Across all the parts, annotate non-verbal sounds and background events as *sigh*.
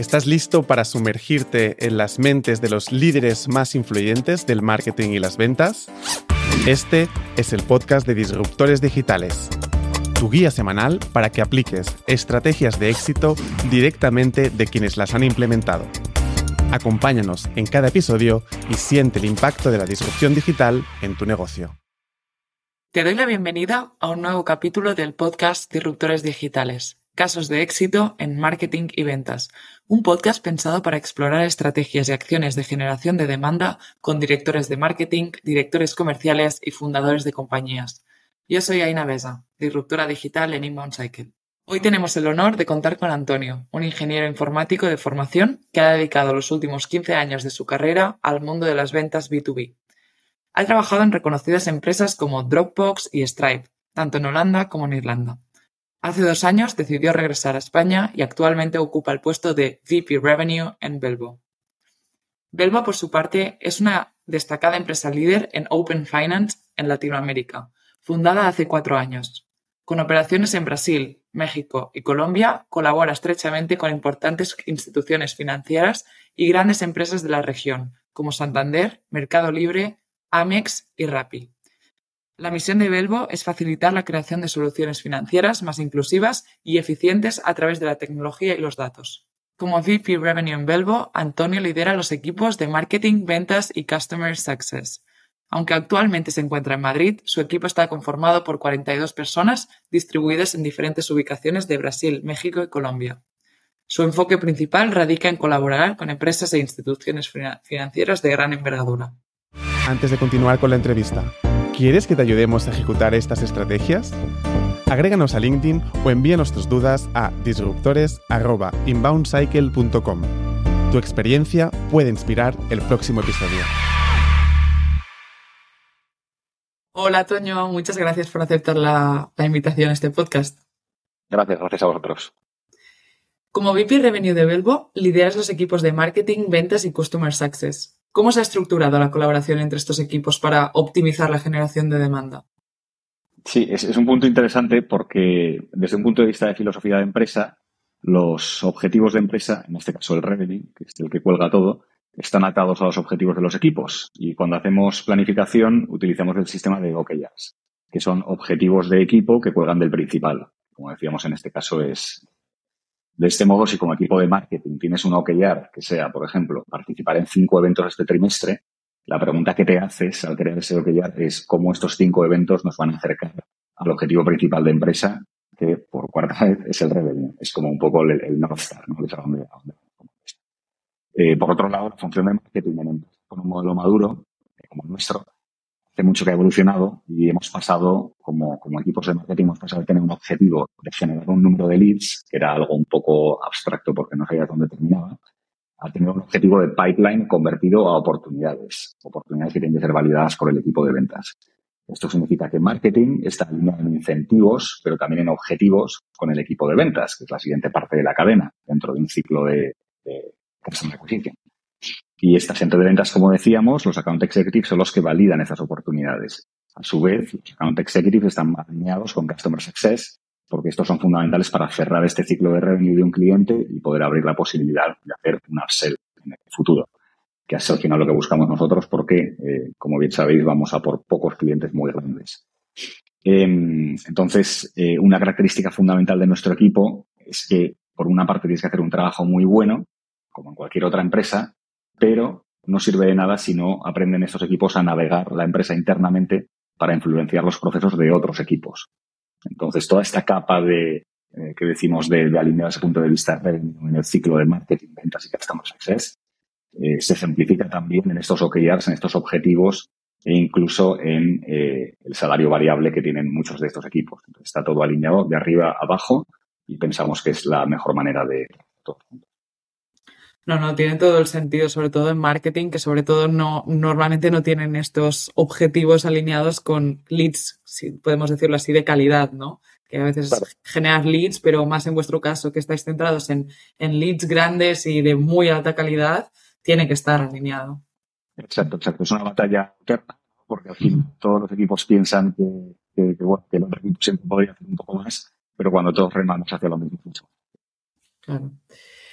¿Estás listo para sumergirte en las mentes de los líderes más influyentes del marketing y las ventas? Este es el podcast de Disruptores Digitales, tu guía semanal para que apliques estrategias de éxito directamente de quienes las han implementado. Acompáñanos en cada episodio y siente el impacto de la disrupción digital en tu negocio. Te doy la bienvenida a un nuevo capítulo del podcast Disruptores Digitales Casos de éxito en marketing y ventas, un podcast pensado para explorar estrategias y acciones de generación de demanda con directores de marketing, directores comerciales y fundadores de compañías. Yo soy Aina Besa, disruptora digital en Inbound Cycle. Hoy tenemos el honor de contar con Antonio, un ingeniero informático de formación que ha dedicado los últimos 15 años de su carrera al mundo de las ventas B2B. Ha trabajado en reconocidas empresas como Dropbox y Stripe, tanto en Holanda como en Irlanda. Hace dos años decidió regresar a España y actualmente ocupa el puesto de VP Revenue en Belbo. Belbo, por su parte, es una destacada empresa líder en Open Finance en Latinoamérica, fundada hace cuatro años. Con operaciones en Brasil, México y Colombia, colabora estrechamente con importantes instituciones financieras y grandes empresas de la región, como Santander, Mercado Libre, Amex y Rappi. La misión de Belbo es facilitar la creación de soluciones financieras más inclusivas y eficientes a través de la tecnología y los datos. Como VP Revenue en Belbo, Antonio lidera los equipos de marketing, ventas y customer success. Aunque actualmente se encuentra en Madrid, su equipo está conformado por 42 personas distribuidas en diferentes ubicaciones de Brasil, México y Colombia. Su enfoque principal radica en colaborar con empresas e instituciones financieras de gran envergadura. Antes de continuar con la entrevista, ¿Quieres que te ayudemos a ejecutar estas estrategias? Agréganos a LinkedIn o envíanos tus dudas a disruptores.inboundcycle.com. Tu experiencia puede inspirar el próximo episodio. Hola, Toño. Muchas gracias por aceptar la, la invitación a este podcast. Gracias, gracias a vosotros. Como VP Revenue de Belbo, lideras los equipos de marketing, ventas y customer success. ¿Cómo se ha estructurado la colaboración entre estos equipos para optimizar la generación de demanda? Sí, es, un punto interesante porque desde un punto de vista de filosofía de empresa, los objetivos de empresa, en este caso el revenue, que es el que cuelga todo, están atados a los objetivos de los equipos. Y cuando hacemos planificación, utilizamos el sistema de OKRs, que son objetivos de equipo que cuelgan del principal. Como decíamos, en este caso es de este modo, si como equipo de marketing tienes un OKR que sea, por ejemplo, participar en cinco eventos este trimestre, la pregunta que te haces al crear ese OKR es cómo estos cinco eventos nos van a acercar al objetivo principal de empresa, que por cuarta vez es el revenue. Es como un poco el, North Star, ¿no? eh, por otro lado, la función de marketing en con un modelo maduro, como el nuestro, mucho que ha evolucionado y hemos pasado, como, como equipos de marketing, hemos pasado de tener un objetivo de generar un número de leads, que era algo un poco abstracto porque no sabía dónde terminaba, a tener un objetivo de pipeline convertido a oportunidades, oportunidades que tienen que ser validadas por el equipo de ventas. Esto significa que marketing está alineado en incentivos, pero también en objetivos con el equipo de ventas, que es la siguiente parte de la cadena dentro de un ciclo de, de customer acquisition. Y esta gente de ventas, como decíamos, los account executives son los que validan esas oportunidades. A su vez, los account executives están alineados con customer success porque estos son fundamentales para cerrar este ciclo de revenue de un cliente y poder abrir la posibilidad de hacer un upsell en el futuro, que es al final lo que buscamos nosotros porque, eh, como bien sabéis, vamos a por pocos clientes muy grandes. Em, entonces, eh, una característica fundamental de nuestro equipo es que, por una parte, tienes que hacer un trabajo muy bueno, como en cualquier otra empresa, pero no sirve de nada si no aprenden estos equipos a navegar la empresa internamente para influenciar los procesos de otros equipos. Entonces, toda esta capa de, eh, que decimos de, de alinear ese punto de vista en el ciclo de marketing, ventas y customer success, eh, se ejemplifica también en estos OKRs, en estos objetivos e incluso en eh, el salario variable que tienen muchos de estos equipos. Entonces, está todo alineado de arriba a abajo y pensamos que es la mejor manera de todo. No, no, tiene todo el sentido, sobre todo en marketing, que sobre todo no, normalmente no tienen estos objetivos alineados con leads, si podemos decirlo así, de calidad, ¿no? Que a veces generar leads, pero más en vuestro caso, que estáis centrados en, en leads grandes y de muy alta calidad, tiene que estar alineado. Exacto, exacto. Es una batalla interna, porque al fin todos los equipos piensan que, que, que, bueno, que el otro equipo siempre podría hacer un poco más, pero cuando todos remamos hacia lo mismo. Claro.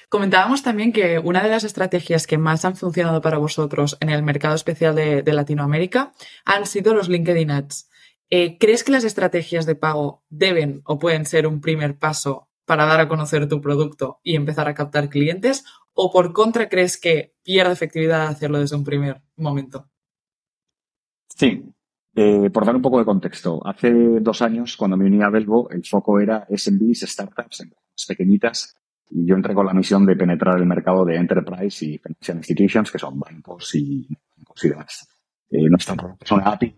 Comentábamos también que una de las estrategias que más han funcionado para vosotros en el mercado especial de, Latinoamérica han sido los LinkedIn Ads. Eh, ¿Crees que las estrategias de pago deben o pueden ser un primer paso para dar a conocer tu producto y empezar a captar clientes? ¿O por contra crees que pierde efectividad hacerlo desde un primer momento? Sí, eh, por dar un poco de contexto, hace dos años, cuando me uní a Belvo, el foco era SMBs, startups, pequeñitas, yo entré con la misión de penetrar el mercado de enterprise y financial institutions, que son bancos y, bancos y demás. Eh, es una API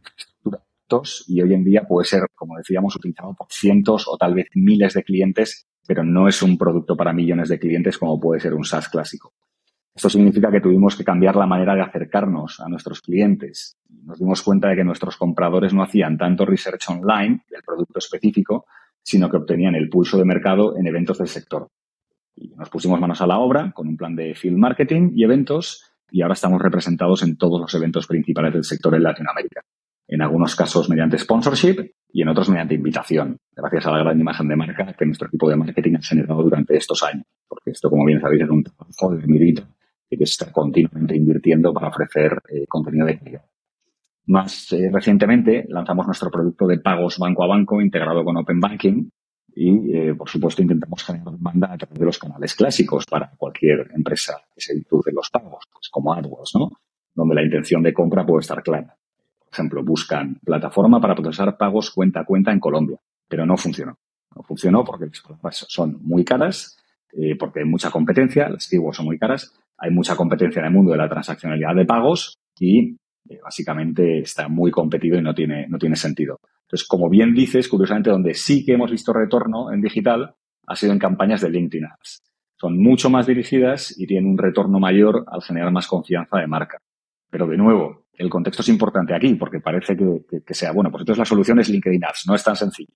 y hoy en día puede ser, como decíamos, utilizado por cientos o tal vez miles de clientes, pero no es un producto para millones de clientes como puede ser un SaaS clásico. Esto significa que tuvimos que cambiar la manera de acercarnos a nuestros clientes. Nos dimos cuenta de que nuestros compradores no hacían tanto research online del producto específico, sino que obtenían el pulso de mercado en eventos del sector. Y nos pusimos manos a la obra con un plan de field marketing y eventos y ahora estamos representados en todos los eventos principales del sector en Latinoamérica. En algunos casos mediante sponsorship y en otros mediante invitación, gracias a la gran imagen de marca que nuestro equipo de marketing ha generado durante estos años. Porque esto, como bien sabéis, es un trabajo de mirito y que está continuamente invirtiendo para ofrecer eh, contenido de calidad. Más eh, recientemente lanzamos nuestro producto de pagos banco a banco integrado con Open Banking, y, eh, por supuesto, intentamos generar demanda a través de los canales clásicos para cualquier empresa que se introduce los pagos, pues como AdWords, ¿no? Donde la intención de compra puede estar clara. Por ejemplo, buscan plataforma para procesar pagos cuenta a cuenta en Colombia, pero no funcionó. No funcionó porque son muy caras, eh, porque hay mucha competencia, las keywords son muy caras, hay mucha competencia en el mundo de la transaccionalidad de pagos y básicamente está muy competido y no tiene, no tiene sentido. Entonces, como bien dices, curiosamente, donde sí que hemos visto retorno en digital ha sido en campañas de LinkedIn Ads. Son mucho más dirigidas y tienen un retorno mayor al generar más confianza de marca. Pero de nuevo, el contexto es importante aquí porque parece que, sea, bueno, pues entonces la solución es LinkedIn Ads, no es tan sencillo.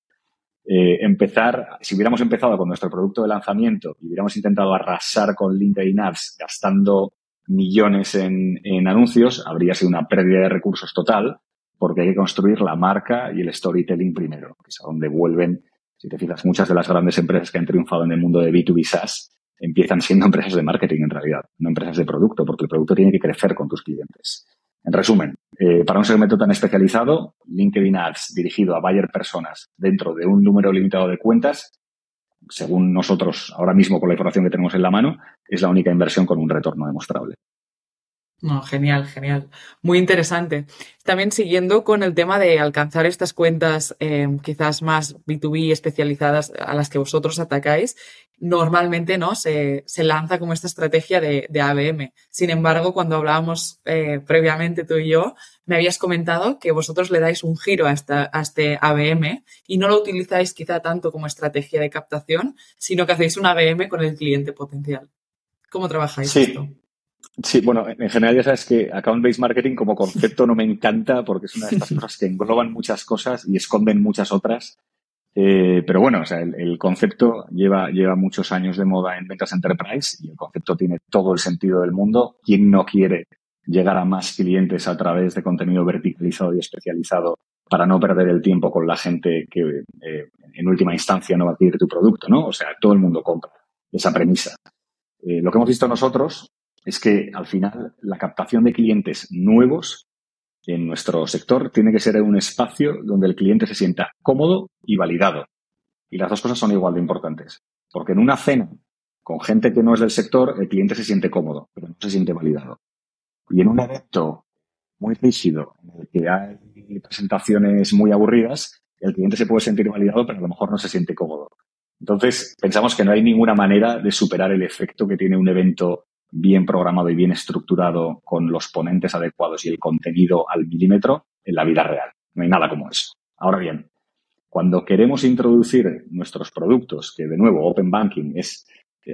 Eh, empezar, si hubiéramos empezado con nuestro producto de lanzamiento y hubiéramos intentado arrasar con LinkedIn Ads gastando millones en, anuncios, habría sido una pérdida de recursos total porque hay que construir la marca y el storytelling primero, que es a donde vuelven, si te fijas, muchas de las grandes empresas que han triunfado en el mundo de B2B SaaS empiezan siendo empresas de marketing en realidad, no empresas de producto, porque el producto tiene que crecer con tus clientes. En resumen, eh, para un segmento tan especializado, LinkedIn Ads dirigido a buyer personas dentro de un número limitado de cuentas, según nosotros ahora mismo con la información que tenemos en la mano, es la única inversión con un retorno demostrable. No, genial, genial. Muy interesante. También siguiendo con el tema de alcanzar estas cuentas eh, quizás más B2B especializadas a las que vosotros atacáis, normalmente no se, se lanza como esta estrategia de, de ABM. Sin embargo, cuando hablábamos eh, previamente tú y yo, me habías comentado que vosotros le dais un giro a, esta, a este ABM y no lo utilizáis quizá tanto como estrategia de captación, sino que hacéis un ABM con el cliente potencial. ¿Cómo trabajáis esto? Sí, bueno, en general ya sabes que account-based marketing como concepto no me encanta porque es una de estas *laughs* cosas que engloban muchas cosas y esconden muchas otras. Eh, pero bueno, o sea, el, concepto lleva, lleva muchos años de moda en ventas enterprise y el concepto tiene todo el sentido del mundo. ¿Quién no quiere llegar a más clientes a través de contenido verticalizado y especializado para no perder el tiempo con la gente que eh, en última instancia no va a adquirir tu producto, ¿no? O sea, todo el mundo compra esa premisa. Eh, lo que hemos visto nosotros es que al final la captación de clientes nuevos en nuestro sector tiene que ser un espacio donde el cliente se sienta cómodo y validado. Y las dos cosas son igual de importantes. Porque en una cena con gente que no es del sector, el cliente se siente cómodo, pero no se siente validado. Y en un evento muy rígido, en el que hay presentaciones muy aburridas, el cliente se puede sentir validado, pero a lo mejor no se siente cómodo. Entonces, pensamos que no hay ninguna manera de superar el efecto que tiene un evento bien programado y bien estructurado con los ponentes adecuados y el contenido al milímetro en la vida real. No hay nada como eso. Ahora bien, cuando queremos introducir nuestros productos, que de nuevo Open Banking es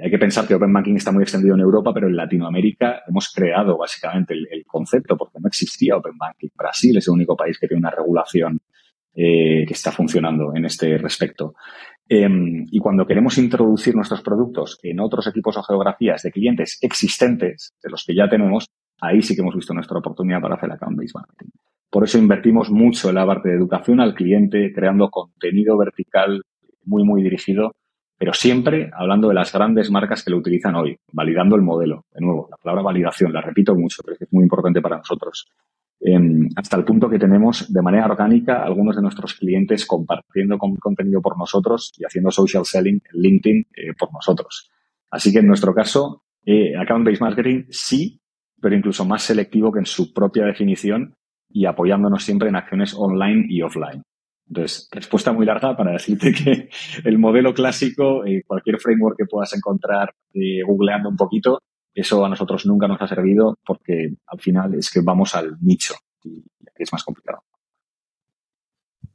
Hay que pensar que Open Banking está muy extendido en Europa, pero en Latinoamérica hemos creado básicamente el, concepto porque no existía Open Banking. Brasil es el único país que tiene una regulación eh, que está funcionando en este respecto. Em, y cuando queremos introducir nuestros productos en otros equipos o geografías de clientes existentes, de los que ya tenemos, ahí sí que hemos visto nuestra oportunidad para hacer account-based marketing. Por eso invertimos mucho en la parte de educación al cliente, creando contenido vertical muy, muy dirigido pero siempre hablando de las grandes marcas que lo utilizan hoy, validando el modelo. De nuevo, la palabra validación, la repito mucho, pero es muy importante para nosotros. Em, hasta el punto que tenemos de manera orgánica algunos de nuestros clientes compartiendo contenido por nosotros y haciendo social selling en LinkedIn eh, por nosotros. Así que en nuestro caso, eh, account-based marketing sí, pero incluso más selectivo que en su propia definición y apoyándonos siempre en acciones online y offline. Entonces, respuesta muy larga para decirte *laughs* que el modelo clásico, eh, cualquier framework que puedas encontrar eh, googleando un poquito, eso a nosotros nunca nos ha servido porque al final es que vamos al nicho y es más complicado.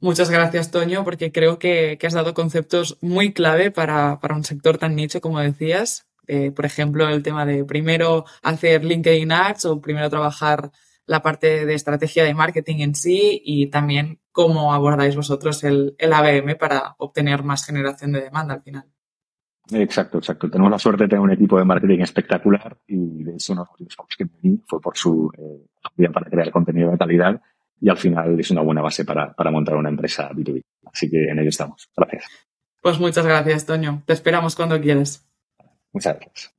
Muchas gracias, Toño, porque creo que, has dado conceptos muy clave para, un sector tan nicho como decías. Eh, por ejemplo, el tema de primero hacer LinkedIn Ads o primero trabajar la parte de estrategia de marketing en sí y también cómo abordáis vosotros el, el ABM para obtener más generación de demanda al final. Exacto, exacto. Tenemos la suerte de tener un equipo de marketing espectacular y de eso uno de los que me fue por su eh, para crear contenido de calidad y al final es una buena base para, para montar una empresa B2B. Así que en ello estamos. Gracias. Pues muchas gracias, Toño. Te esperamos cuando quieras. Muchas gracias.